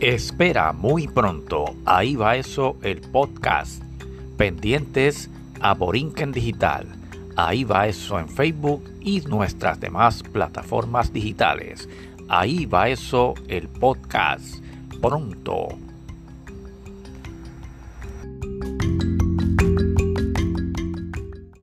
Espera muy pronto, ahí va eso el podcast. Pendientes a Borinquen Digital. Ahí va eso en Facebook y nuestras demás plataformas digitales. Ahí va eso el podcast. Pronto.